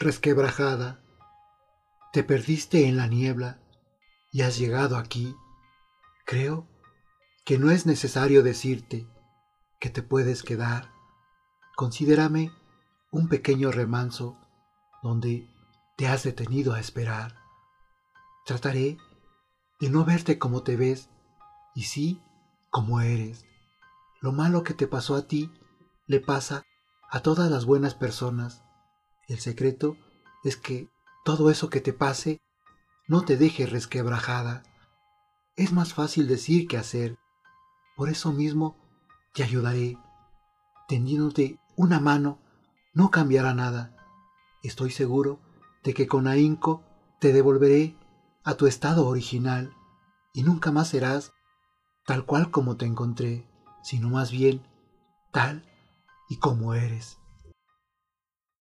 resquebrajada. Te perdiste en la niebla y has llegado aquí. Creo que no es necesario decirte que te puedes quedar. Considérame un pequeño remanso donde te has detenido a esperar. Trataré de no verte como te ves y sí como eres. Lo malo que te pasó a ti le pasa a todas las buenas personas. El secreto es que todo eso que te pase no te deje resquebrajada. Es más fácil decir que hacer. Por eso mismo te ayudaré. Tendiéndote una mano no cambiará nada. Estoy seguro de que con ahínco te devolveré a tu estado original y nunca más serás tal cual como te encontré, sino más bien tal y como eres.